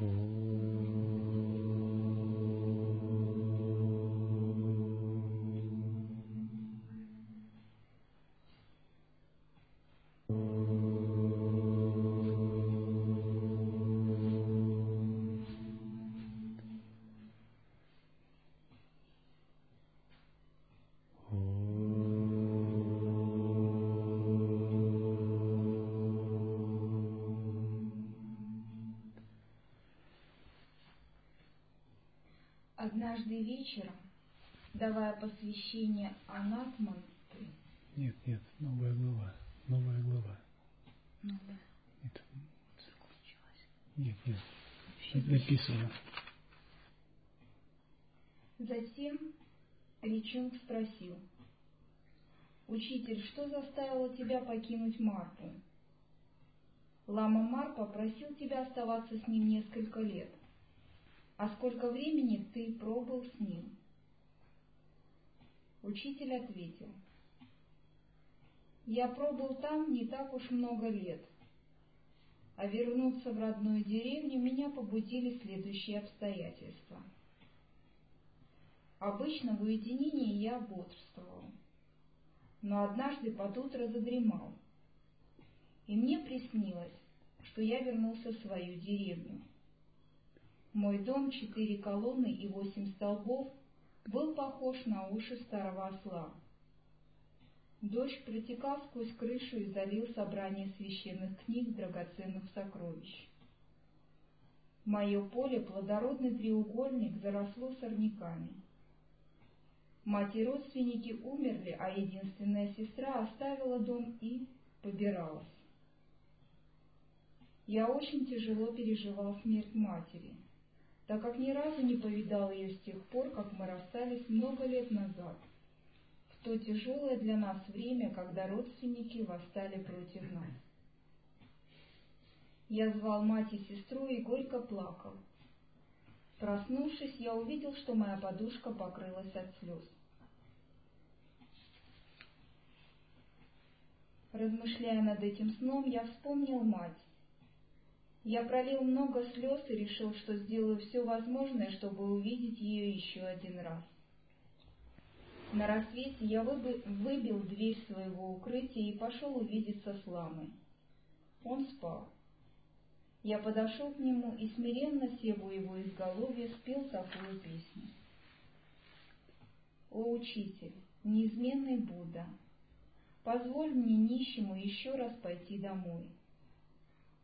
Однажды вечером, давая посвящение анатманты... Нет, нет, новая глава, новая глава. Новая. Это закончилось. Нет, нет, это написано. Затем Ричунг спросил, «Учитель, что заставило тебя покинуть Марпу?» Лама Мар попросил тебя оставаться с ним несколько лет. А сколько времени ты пробыл с ним? Учитель ответил, я пробыл там не так уж много лет, а вернуться в родную деревню меня побудили следующие обстоятельства. Обычно в уединении я бодрствовал, но однажды под утро задремал, и мне приснилось, что я вернулся в свою деревню. Мой дом, четыре колонны и восемь столбов, был похож на уши старого осла. Дождь протекал сквозь крышу и залил собрание священных книг, драгоценных сокровищ. Мое поле, плодородный треугольник, заросло сорняками. Мать и родственники умерли, а единственная сестра оставила дом и побиралась. Я очень тяжело переживал смерть матери — так как ни разу не повидал ее с тех пор, как мы расстались много лет назад, в то тяжелое для нас время, когда родственники восстали против нас. Я звал мать и сестру и горько плакал. Проснувшись, я увидел, что моя подушка покрылась от слез. Размышляя над этим сном, я вспомнил мать, я пролил много слез и решил, что сделаю все возможное, чтобы увидеть ее еще один раз. На рассвете я выбил дверь своего укрытия и пошел увидеться с ламой. Он спал. Я подошел к нему и, смиренно сев у его изголовья, спел такую песню. «О, учитель, неизменный Будда, позволь мне нищему еще раз пойти домой»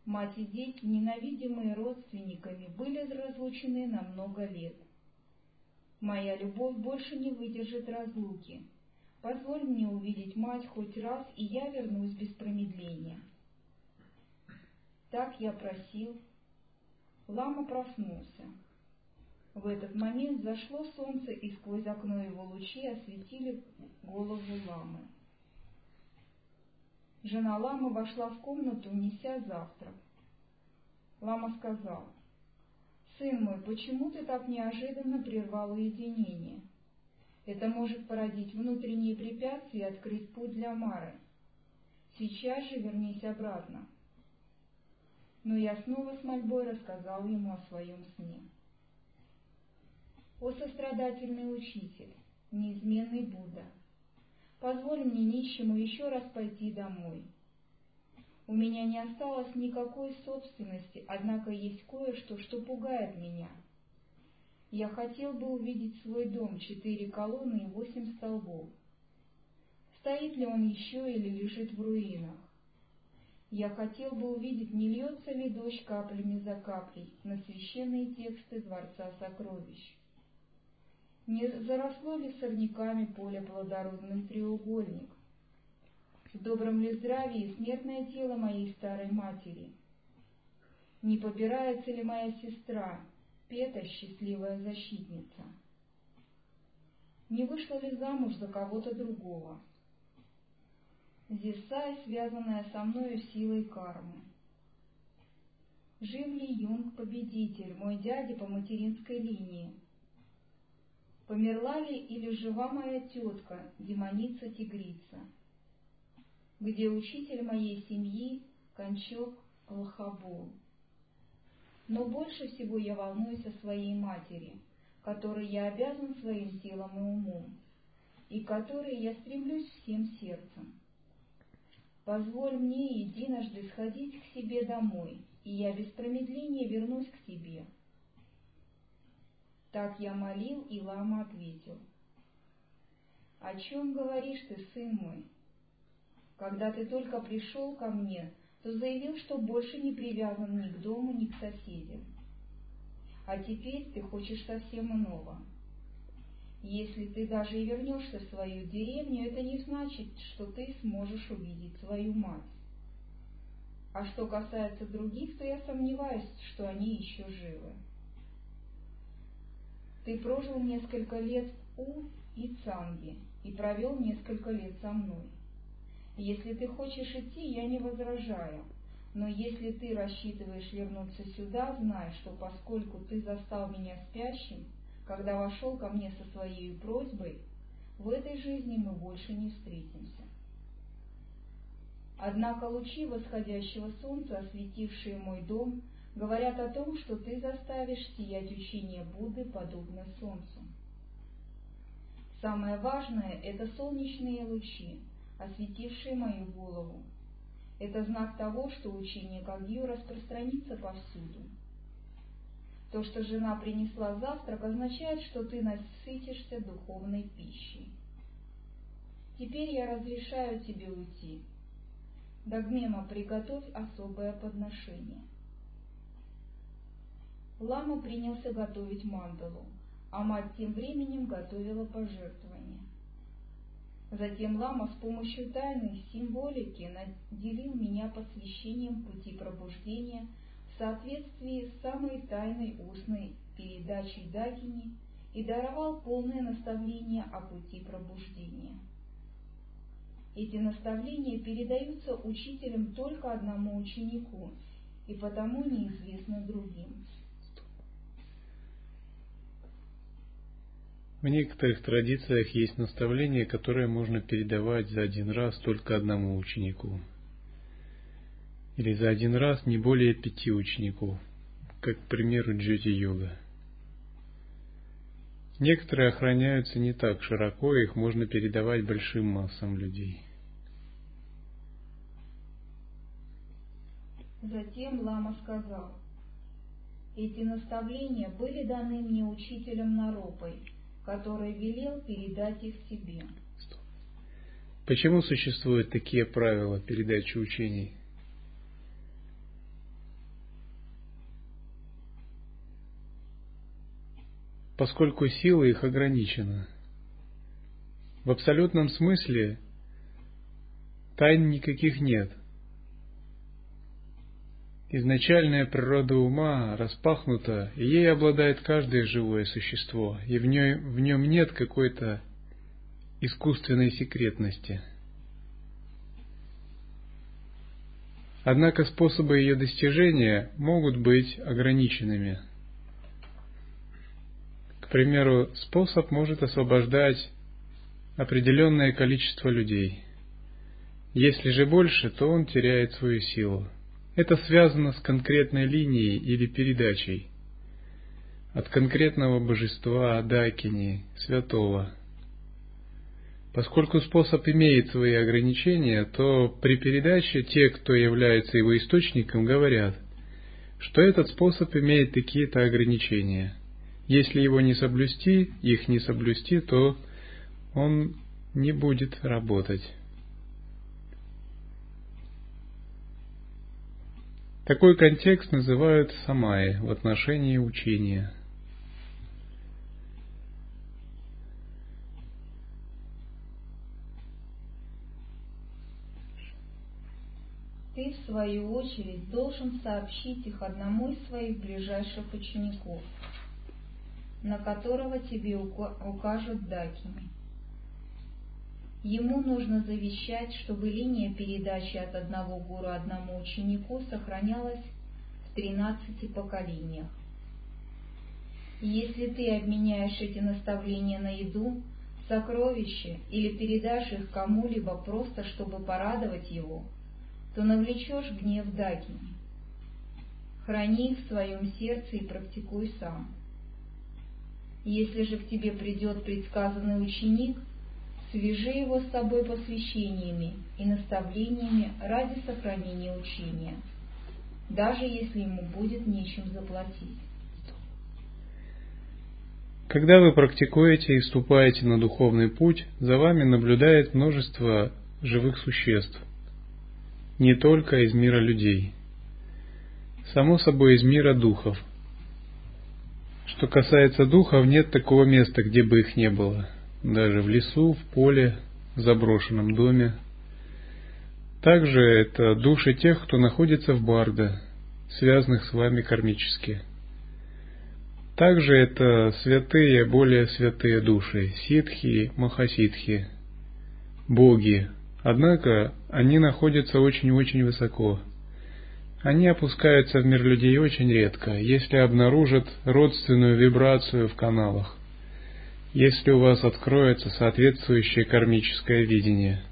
Мать и дети, ненавидимые родственниками, были разлучены на много лет. Моя любовь больше не выдержит разлуки. Позволь мне увидеть мать хоть раз, и я вернусь без промедления. Так я просил. Лама проснулся. В этот момент зашло солнце, и сквозь окно его лучи осветили голову ламы. Жена ламы вошла в комнату, неся завтрак. Лама сказал, «Сын мой, почему ты так неожиданно прервал уединение? Это может породить внутренние препятствия и открыть путь для Мары. Сейчас же вернись обратно». Но я снова с мольбой рассказал ему о своем сне. «О сострадательный учитель, неизменный Будда!» Позволь мне нищему еще раз пойти домой. У меня не осталось никакой собственности, однако есть кое-что, что пугает меня. Я хотел бы увидеть свой дом, четыре колонны и восемь столбов. Стоит ли он еще или лежит в руинах? Я хотел бы увидеть, не льется ли дождь каплями за каплей на священные тексты Дворца Сокровищ. Не заросло ли сорняками поле плодородный треугольник? В добром ли здравии смертное тело моей старой матери? Не побирается ли моя сестра, Пета, счастливая защитница? Не вышла ли замуж за кого-то другого? Зисай, связанная со мною силой кармы. Жив ли Юнг победитель, мой дядя по материнской линии, Померла ли или жива моя тетка, демоница-тигрица? Где учитель моей семьи, кончок Лохабол? Но больше всего я волнуюсь о своей матери, которой я обязан своим телом и умом, и которой я стремлюсь всем сердцем. Позволь мне единожды сходить к себе домой, и я без промедления вернусь к тебе. Так я молил, и лама ответил. О чем говоришь ты, сын мой? Когда ты только пришел ко мне, то заявил, что больше не привязан ни к дому, ни к соседям. А теперь ты хочешь совсем иного. Если ты даже и вернешься в свою деревню, это не значит, что ты сможешь увидеть свою мать. А что касается других, то я сомневаюсь, что они еще живы. Ты прожил несколько лет у Ицанги и провел несколько лет со мной. Если ты хочешь идти, я не возражаю, но если ты рассчитываешь вернуться сюда, знай, что поскольку ты застал меня спящим, когда вошел ко мне со своей просьбой, в этой жизни мы больше не встретимся. Однако лучи восходящего солнца, осветившие мой дом, говорят о том, что ты заставишь сиять учение Будды подобно солнцу. Самое важное — это солнечные лучи, осветившие мою голову. Это знак того, что учение Кагью распространится повсюду. То, что жена принесла завтрак, означает, что ты насытишься духовной пищей. Теперь я разрешаю тебе уйти. Дагмема, приготовь особое подношение. Лама принялся готовить мандалу, а мать тем временем готовила пожертвования. Затем лама с помощью тайной символики наделил меня посвящением пути пробуждения в соответствии с самой тайной устной передачей Дагини и даровал полное наставление о пути пробуждения. Эти наставления передаются учителям только одному ученику и потому неизвестны другим. В некоторых традициях есть наставление, которое можно передавать за один раз только одному ученику. Или за один раз не более пяти учеников, как, к примеру, джоти-йога. Некоторые охраняются не так широко, их можно передавать большим массам людей. Затем лама сказал, эти наставления были даны мне учителем Наропой, который велел передать их себе. Почему существуют такие правила передачи учений? Поскольку сила их ограничена. В абсолютном смысле тайн никаких нет – Изначальная природа ума распахнута, и ей обладает каждое живое существо, и в, ней, в нем нет какой-то искусственной секретности. Однако способы ее достижения могут быть ограниченными. К примеру, способ может освобождать определенное количество людей. Если же больше, то он теряет свою силу. Это связано с конкретной линией или передачей от конкретного божества Адакини, святого. Поскольку способ имеет свои ограничения, то при передаче те, кто является его источником, говорят, что этот способ имеет такие-то ограничения. Если его не соблюсти, их не соблюсти, то он не будет работать. Такой контекст называют самай в отношении учения. Ты, в свою очередь, должен сообщить их одному из своих ближайших учеников, на которого тебе укажут Дакини. Ему нужно завещать, чтобы линия передачи от одного гуру одному ученику сохранялась в тринадцати поколениях. И если ты обменяешь эти наставления на еду, сокровища или передашь их кому-либо просто, чтобы порадовать его, то навлечешь гнев Дагини. храни их в своем сердце и практикуй сам. Если же к тебе придет предсказанный ученик, свяжи его с собой посвящениями и наставлениями ради сохранения учения, даже если ему будет нечем заплатить. Когда вы практикуете и ступаете на духовный путь, за вами наблюдает множество живых существ, не только из мира людей, само собой из мира духов. Что касается духов, нет такого места, где бы их не было, даже в лесу, в поле, в заброшенном доме. Также это души тех, кто находится в Барда, связанных с вами кармически – также это святые, более святые души, ситхи, махасидхи, боги. Однако они находятся очень-очень высоко. Они опускаются в мир людей очень редко, если обнаружат родственную вибрацию в каналах, если у вас откроется соответствующее кармическое видение.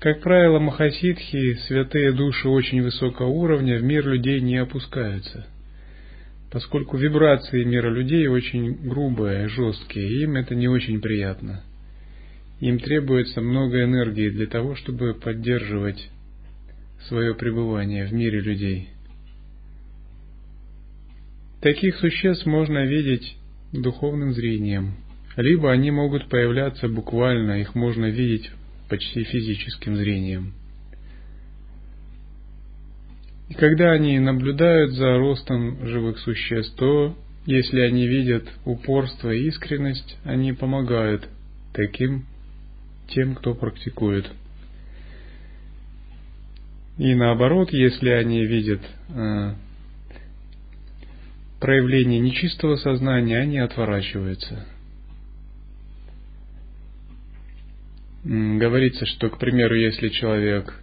Как правило, махасидхи, святые души очень высокого уровня, в мир людей не опускаются – поскольку вибрации мира людей очень грубые, жесткие, им это не очень приятно. Им требуется много энергии для того, чтобы поддерживать свое пребывание в мире людей. Таких существ можно видеть духовным зрением, либо они могут появляться буквально, их можно видеть почти физическим зрением – и когда они наблюдают за ростом живых существ, то если они видят упорство и искренность, они помогают таким тем, кто практикует. И наоборот, если они видят проявление нечистого сознания, они отворачиваются. Говорится, что, к примеру, если человек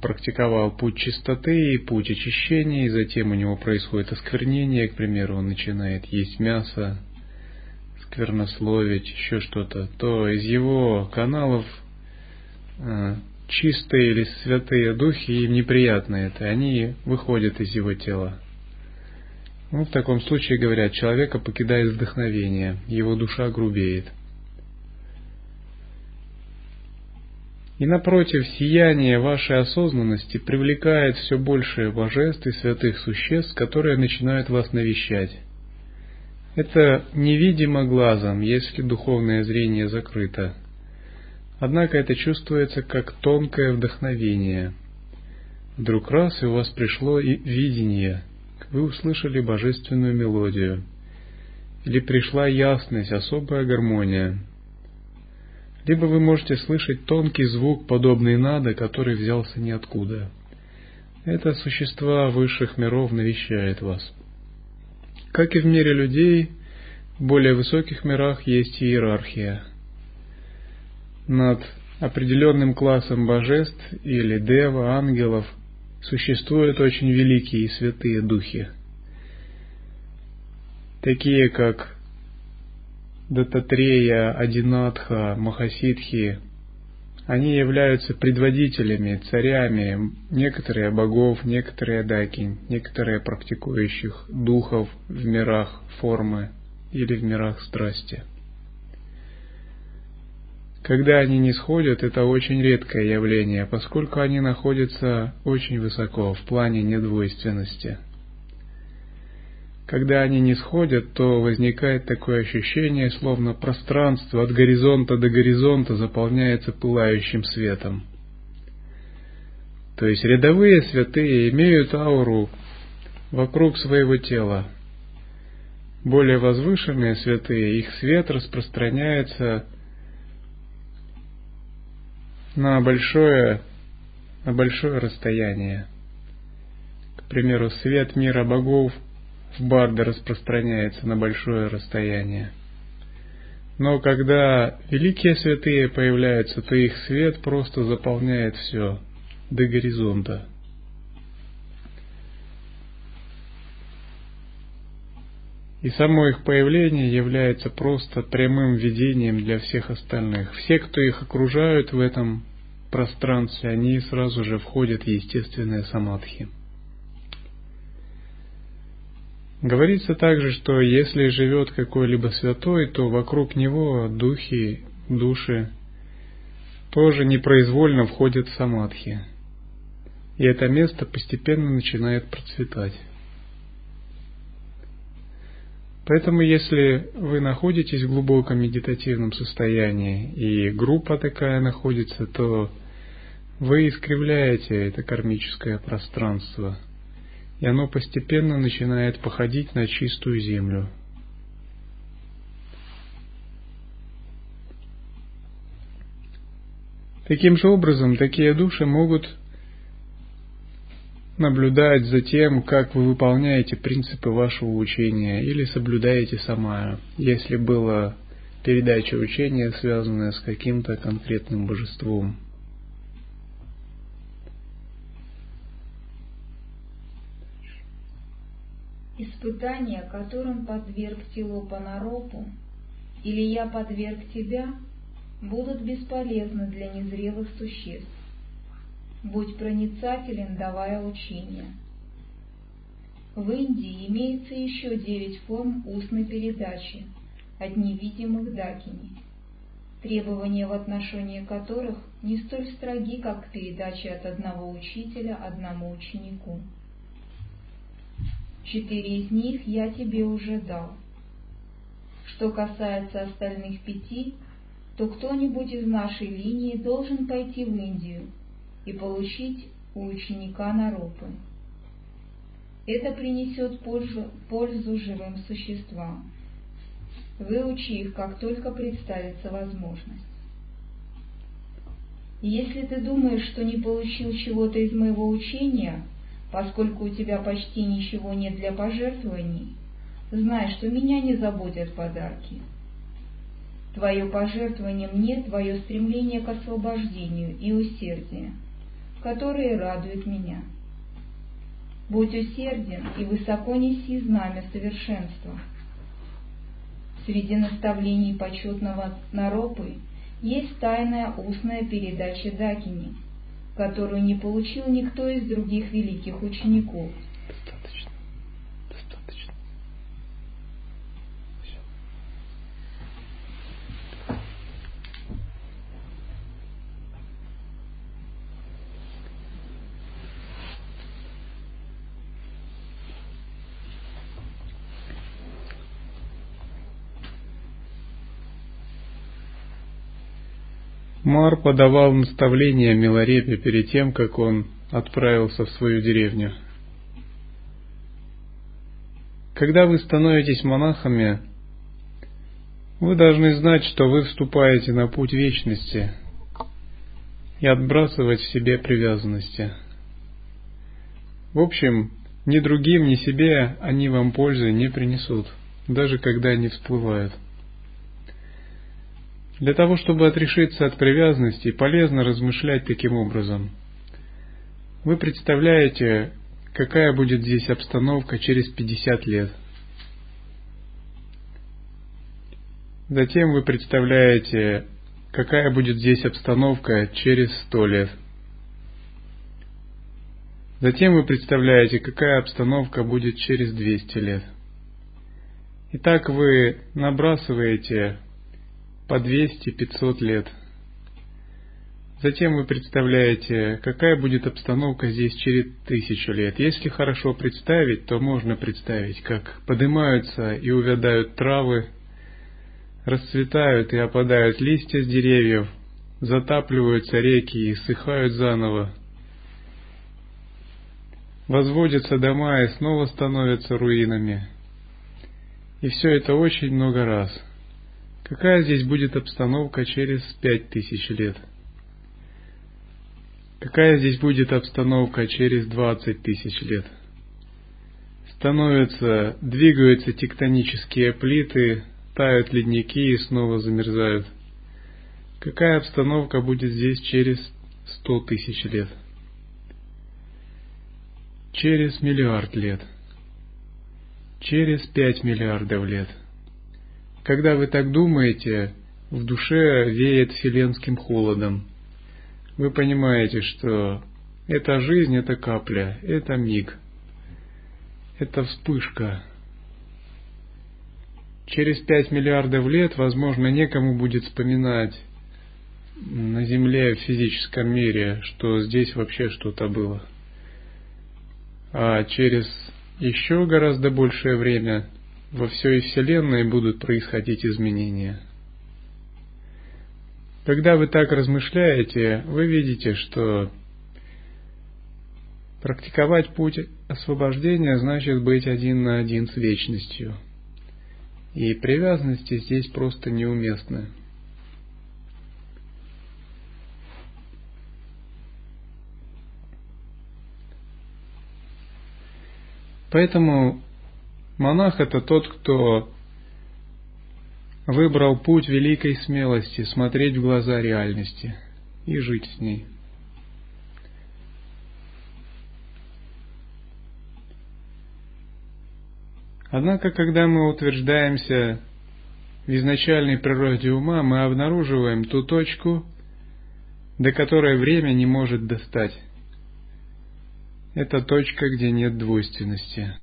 практиковал путь чистоты и путь очищения, и затем у него происходит осквернение, к примеру, он начинает есть мясо, сквернословить, еще что-то, то из его каналов э, чистые или святые духи, им неприятно это, они выходят из его тела. Ну, в таком случае, говорят, человека покидает вдохновение, его душа грубеет – И напротив, сияние вашей осознанности привлекает все больше божеств и святых существ, которые начинают вас навещать. Это невидимо глазом, если духовное зрение закрыто. Однако это чувствуется как тонкое вдохновение. Вдруг раз и у вас пришло и видение, вы услышали божественную мелодию. Или пришла ясность, особая гармония, либо вы можете слышать тонкий звук, подобный нада, который взялся ниоткуда. Это существа высших миров навещает вас. Как и в мире людей, в более высоких мирах есть иерархия. Над определенным классом божеств или дева, ангелов существуют очень великие и святые духи, такие как Дататрея, Адинатха, Махасидхи, они являются предводителями, царями, некоторые богов, некоторые даки, некоторые практикующих духов в мирах формы или в мирах страсти. Когда они не сходят, это очень редкое явление, поскольку они находятся очень высоко в плане недвойственности – когда они не сходят, то возникает такое ощущение, словно пространство от горизонта до горизонта заполняется пылающим светом. То есть рядовые святые имеют ауру вокруг своего тела. Более возвышенные святые, их свет распространяется на большое, на большое расстояние. К примеру, свет мира богов – барда распространяется на большое расстояние. Но когда великие святые появляются, то их свет просто заполняет все до горизонта. И само их появление является просто прямым видением для всех остальных. Все, кто их окружают в этом пространстве, они сразу же входят в естественные самадхи. Говорится также, что если живет какой-либо святой, то вокруг него духи, души тоже непроизвольно входят в самадхи. И это место постепенно начинает процветать. Поэтому, если вы находитесь в глубоком медитативном состоянии, и группа такая находится, то вы искривляете это кармическое пространство, и оно постепенно начинает походить на чистую землю. Таким же образом, такие души могут наблюдать за тем, как вы выполняете принципы вашего учения или соблюдаете самая, если была передача учения, связанная с каким-то конкретным божеством. Испытания, которым подверг Тилопанаропу, или я подверг тебя, будут бесполезны для незрелых существ будь проницателен, давая учение. В Индии имеется еще девять форм устной передачи от невидимых дакини, требования в отношении которых не столь строги, как к передаче от одного учителя одному ученику. Четыре из них я тебе уже дал. Что касается остальных пяти, то кто-нибудь из нашей линии должен пойти в Индию и получить у ученика Наропы. Это принесет пользу, пользу живым существам. Выучи их, как только представится возможность. Если ты думаешь, что не получил чего-то из моего учения, поскольку у тебя почти ничего нет для пожертвований, знай, что меня не заботят подарки. Твое пожертвование мне – твое стремление к освобождению и усердие – которые радуют меня. Будь усерден и высоко неси знамя совершенства. Среди наставлений почетного Наропы есть тайная устная передача Дакини, которую не получил никто из других великих учеников – Мар подавал наставления Милорепе перед тем, как он отправился в свою деревню. Когда вы становитесь монахами, вы должны знать, что вы вступаете на путь вечности и отбрасывать в себе привязанности. В общем, ни другим, ни себе они вам пользы не принесут, даже когда они всплывают. Для того, чтобы отрешиться от привязанности, полезно размышлять таким образом. Вы представляете, какая будет здесь обстановка через 50 лет. Затем вы представляете, какая будет здесь обстановка через 100 лет. Затем вы представляете, какая обстановка будет через 200 лет. Итак, вы набрасываете по 200-500 лет. Затем вы представляете, какая будет обстановка здесь через тысячу лет. Если хорошо представить, то можно представить, как поднимаются и увядают травы, расцветают и опадают листья с деревьев, затапливаются реки и ссыхают заново. Возводятся дома и снова становятся руинами. И все это очень много раз – Какая здесь будет обстановка через пять тысяч лет? Какая здесь будет обстановка через двадцать тысяч лет? Становятся, двигаются тектонические плиты, тают ледники и снова замерзают. Какая обстановка будет здесь через сто тысяч лет? Через миллиард лет? Через пять миллиардов лет – когда вы так думаете, в душе веет вселенским холодом. Вы понимаете, что эта жизнь, это капля, это миг, это вспышка, через пять миллиардов лет, возможно, некому будет вспоминать на Земле в физическом мире, что здесь вообще что-то было. А через еще гораздо большее время во всей Вселенной будут происходить изменения. Когда вы так размышляете, вы видите, что практиковать путь освобождения значит быть один на один с вечностью. И привязанности здесь просто неуместны. Поэтому монах это тот, кто выбрал путь великой смелости, смотреть в глаза реальности и жить с ней. Однако, когда мы утверждаемся в изначальной природе ума, мы обнаруживаем ту точку, до которой время не может достать. Это точка, где нет двойственности.